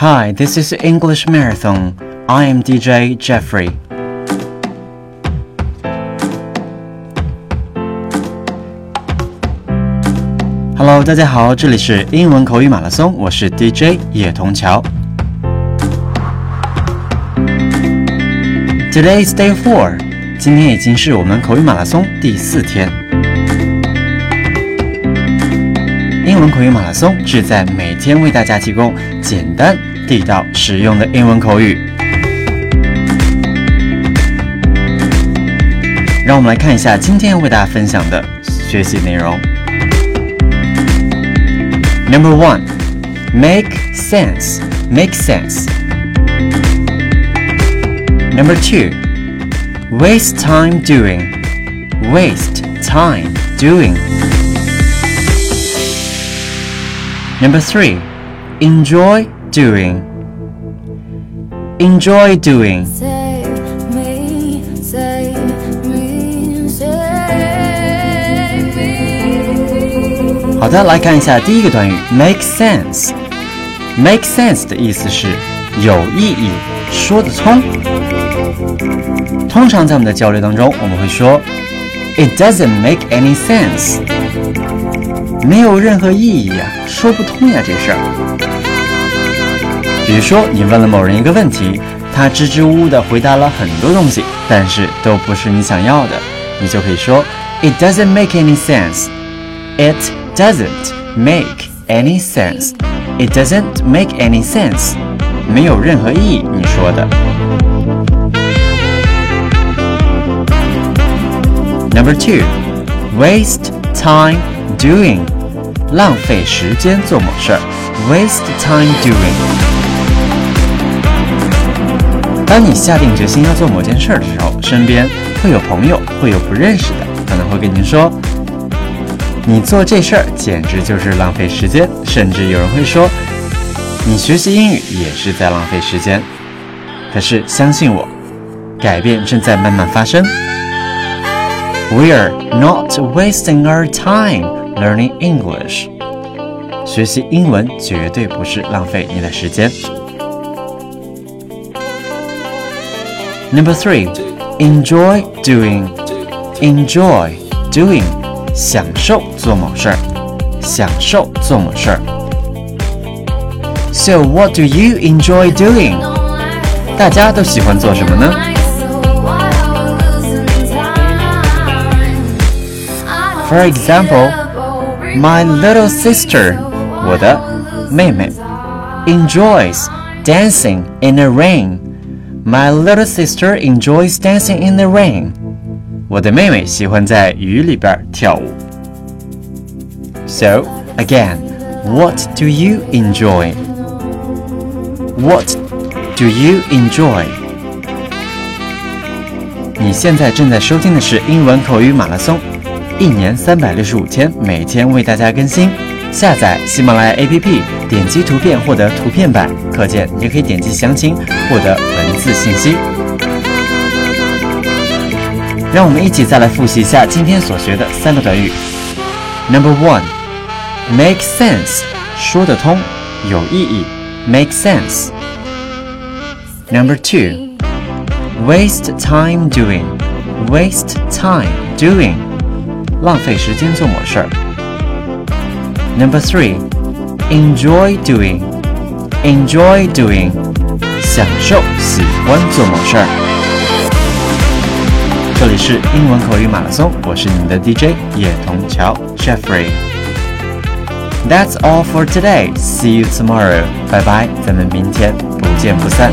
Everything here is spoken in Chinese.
Hi, this is English Marathon. I am DJ Jeffrey. Hello，大家好，这里是英文口语马拉松，我是 DJ 叶童桥。Today is day four，今天已经是我们口语马拉松第四天。英文口语马拉松旨在每天为大家提供简单、地道、实用的英文口语。让我们来看一下今天为大家分享的学习内容。Number one, make sense. Make sense. Number two, waste time doing. Waste time doing. Number three, enjoy doing. Enjoy doing. 好的，来看一下第一个短语 make sense。make sense 的意思是有意义，说得通。通常在我们的交流当中，我们会说 it doesn't make any sense，没有任何意义呀，说不通呀这事儿。比如说，你问了某人一个问题，他支支吾吾地回答了很多东西，但是都不是你想要的，你就可以说 it doesn't make any sense。It doesn't make any sense. It doesn't make any sense. 没有任何意义，你说的。Number two, waste time doing. 浪费时间做某事儿。Waste time doing. 当你下定决心要做某件事儿的时候，身边会有朋友，会有不认识的，可能会跟您说。你做这事儿简直就是浪费时间，甚至有人会说，你学习英语也是在浪费时间。可是相信我，改变正在慢慢发生。We are not wasting our time learning English。学习英文绝对不是浪费你的时间。Number three, enjoy doing. Enjoy doing. 享受做某事儿，享受做某事儿。So what do you enjoy doing？大家都喜欢做什么呢？For example, my little sister，我的妹妹，enjoys dancing in the rain. My little sister enjoys dancing in the rain. 我的妹妹喜欢在雨里边跳舞。So again, what do you enjoy? What do you enjoy? 你现在正在收听的是英文口语马拉松，一年三百六十五天，每天为大家更新。下载喜马拉雅 APP，点击图片获得图片版课件，也可以点击详情获得文字信息。让我们一起再来复习一下今天所学的三个短语。Number one, make sense，说得通，有意义，make sense。Number two, waste time doing, waste time doing，浪费时间做某事儿。Number three, enjoy doing, enjoy doing，享受、喜欢做某事儿。这里是英文口语马拉松，我是你们的 DJ 叶童桥 Jeffrey。That's all for today. See you tomorrow. 拜拜，咱们明天不见不散。